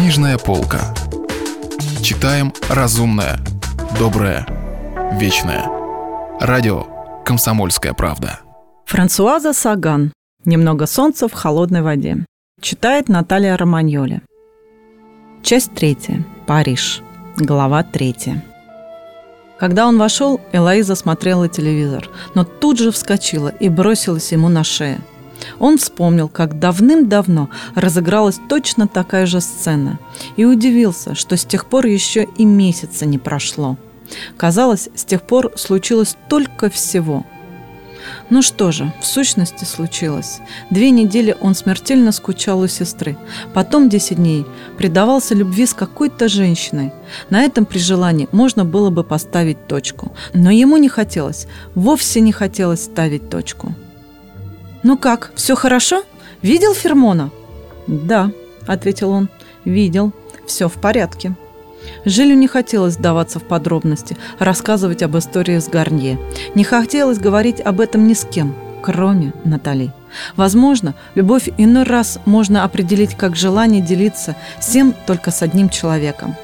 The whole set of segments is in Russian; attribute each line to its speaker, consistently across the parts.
Speaker 1: Книжная полка. Читаем разумное, доброе, вечное. Радио «Комсомольская правда».
Speaker 2: Франсуаза Саган. «Немного солнца в холодной воде». Читает Наталья Романьоли. Часть третья. Париж. Глава третья. Когда он вошел, Элоиза смотрела телевизор, но тут же вскочила и бросилась ему на шею. Он вспомнил, как давным-давно разыгралась точно такая же сцена и удивился, что с тех пор еще и месяца не прошло. Казалось, с тех пор случилось только всего. Ну что же, в сущности случилось. Две недели он смертельно скучал у сестры. Потом десять дней предавался любви с какой-то женщиной. На этом при желании можно было бы поставить точку. Но ему не хотелось, вовсе не хотелось ставить точку. «Ну как, все хорошо? Видел Фермона?» «Да», — ответил он, — «видел. Все в порядке». Жилю не хотелось вдаваться в подробности, рассказывать об истории с Гарнье. Не хотелось говорить об этом ни с кем, кроме Натали. Возможно, любовь иной раз можно определить как желание делиться всем только с одним человеком.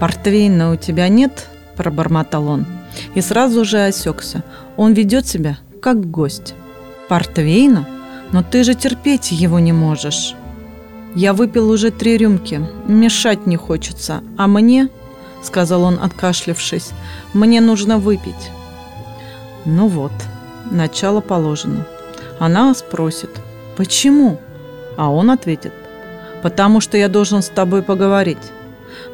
Speaker 2: «Портвейна у тебя нет?» – пробормотал он. И сразу же осекся. Он ведет себя как гость. «Портвейна? Но ты же терпеть его не можешь». «Я выпил уже три рюмки. Мешать не хочется. А мне, — сказал он, откашлявшись, — мне нужно выпить». Ну вот, начало положено. Она спросит, «Почему?» А он ответит, «Потому что я должен с тобой поговорить».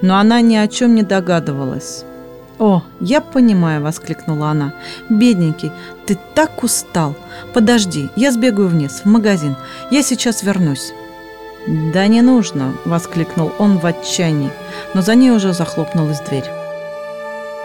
Speaker 2: Но она ни о чем не догадывалась. «О, я понимаю», — воскликнула она. «Бедненький, ты так устал. Подожди, я сбегаю вниз, в магазин. Я сейчас вернусь». «Да не нужно!» – воскликнул он в отчаянии, но за ней уже захлопнулась дверь.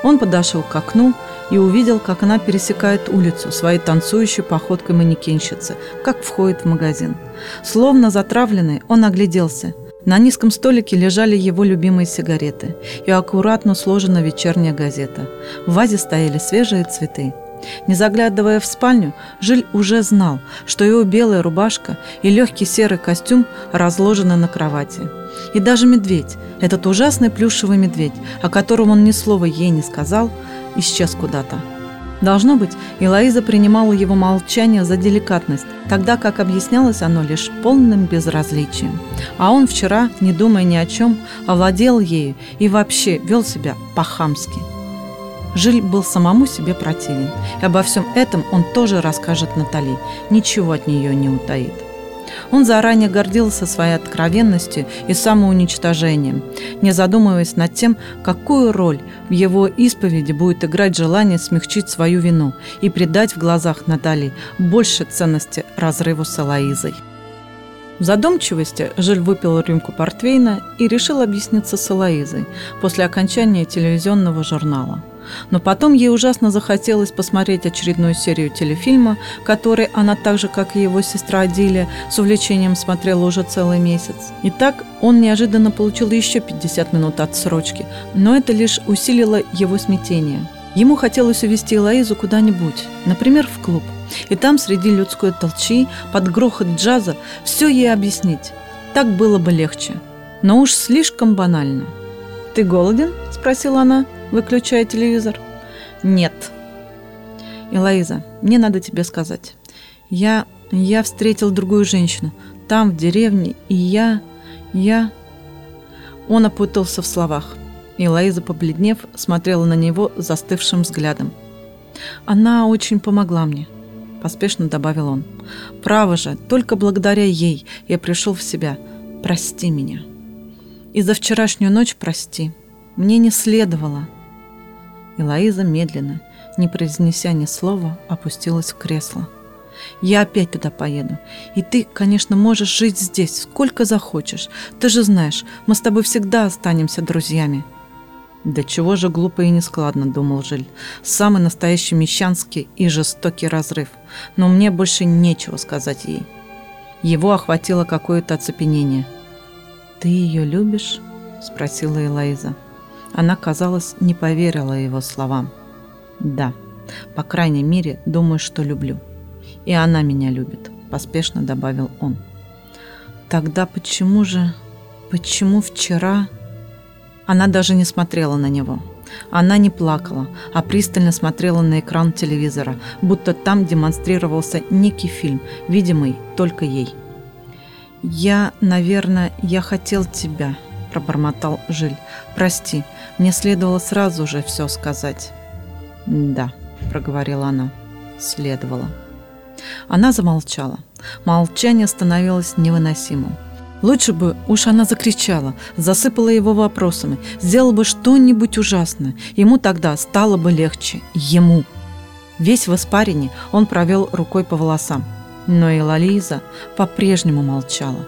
Speaker 2: Он подошел к окну и увидел, как она пересекает улицу своей танцующей походкой манекенщицы, как входит в магазин. Словно затравленный, он огляделся. На низком столике лежали его любимые сигареты и аккуратно сложена вечерняя газета. В вазе стояли свежие цветы – не заглядывая в спальню, Жиль уже знал, что его белая рубашка и легкий серый костюм разложены на кровати. И даже медведь, этот ужасный плюшевый медведь, о котором он ни слова ей не сказал, исчез куда-то. Должно быть, Элоиза принимала его молчание за деликатность, тогда как объяснялось оно лишь полным безразличием. А он вчера, не думая ни о чем, овладел ею и вообще вел себя по-хамски. Жиль был самому себе противен. И обо всем этом он тоже расскажет Натали, ничего от нее не утаит. Он заранее гордился своей откровенностью и самоуничтожением, не задумываясь над тем, какую роль в его исповеди будет играть желание смягчить свою вину и придать в глазах Натали больше ценности разрыву с Элоизой. В задумчивости Жиль выпил рюмку портвейна и решил объясниться с Элоизой после окончания телевизионного журнала – но потом ей ужасно захотелось посмотреть очередную серию телефильма, который она так же, как и его сестра Адилия, с увлечением смотрела уже целый месяц. И так он неожиданно получил еще 50 минут отсрочки, но это лишь усилило его смятение. Ему хотелось увезти Лоизу куда-нибудь, например, в клуб, и там среди людской толчи, под грохот джаза, все ей объяснить. Так было бы легче. Но уж слишком банально. «Ты голоден?» – спросила она выключая телевизор. Нет. Элоиза, мне надо тебе сказать. Я, я встретил другую женщину. Там, в деревне, и я, я... Он опутался в словах. И Лоиза, побледнев, смотрела на него застывшим взглядом. «Она очень помогла мне», – поспешно добавил он. «Право же, только благодаря ей я пришел в себя. Прости меня. И за вчерашнюю ночь прости. Мне не следовало». И Лоиза медленно, не произнеся ни слова, опустилась в кресло. «Я опять туда поеду. И ты, конечно, можешь жить здесь, сколько захочешь. Ты же знаешь, мы с тобой всегда останемся друзьями». «Да чего же глупо и нескладно», — думал Жиль. «Самый настоящий мещанский и жестокий разрыв. Но мне больше нечего сказать ей». Его охватило какое-то оцепенение. «Ты ее любишь?» — спросила Элайза. Она, казалось, не поверила его словам. «Да, по крайней мере, думаю, что люблю. И она меня любит», – поспешно добавил он. «Тогда почему же...» Почему вчера... Она даже не смотрела на него. Она не плакала, а пристально смотрела на экран телевизора, будто там демонстрировался некий фильм, видимый только ей. «Я, наверное, я хотел тебя», – пробормотал Жиль. «Прости, мне следовало сразу же все сказать». «Да», – проговорила она, – «следовало». Она замолчала. Молчание становилось невыносимым. Лучше бы уж она закричала, засыпала его вопросами, сделала бы что-нибудь ужасное. Ему тогда стало бы легче. Ему. Весь в испарине он провел рукой по волосам. Но и Лализа по-прежнему молчала.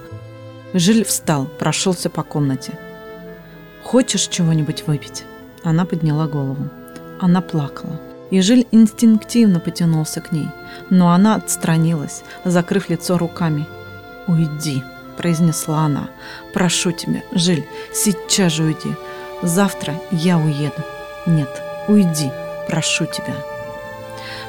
Speaker 2: Жиль встал, прошелся по комнате. «Хочешь чего-нибудь выпить?» Она подняла голову. Она плакала. И Жиль инстинктивно потянулся к ней. Но она отстранилась, закрыв лицо руками. «Уйди!» произнесла она. «Прошу тебя, Жиль, сейчас же уйди. Завтра я уеду. Нет, уйди, прошу тебя».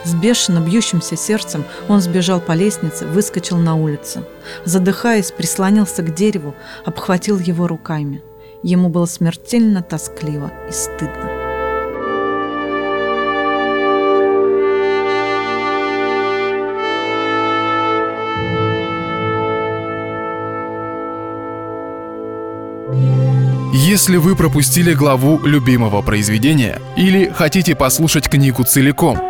Speaker 2: С бешено бьющимся сердцем он сбежал по лестнице, выскочил на улицу. Задыхаясь, прислонился к дереву, обхватил его руками. Ему было смертельно тоскливо и стыдно.
Speaker 1: Если вы пропустили главу любимого произведения или хотите послушать книгу целиком,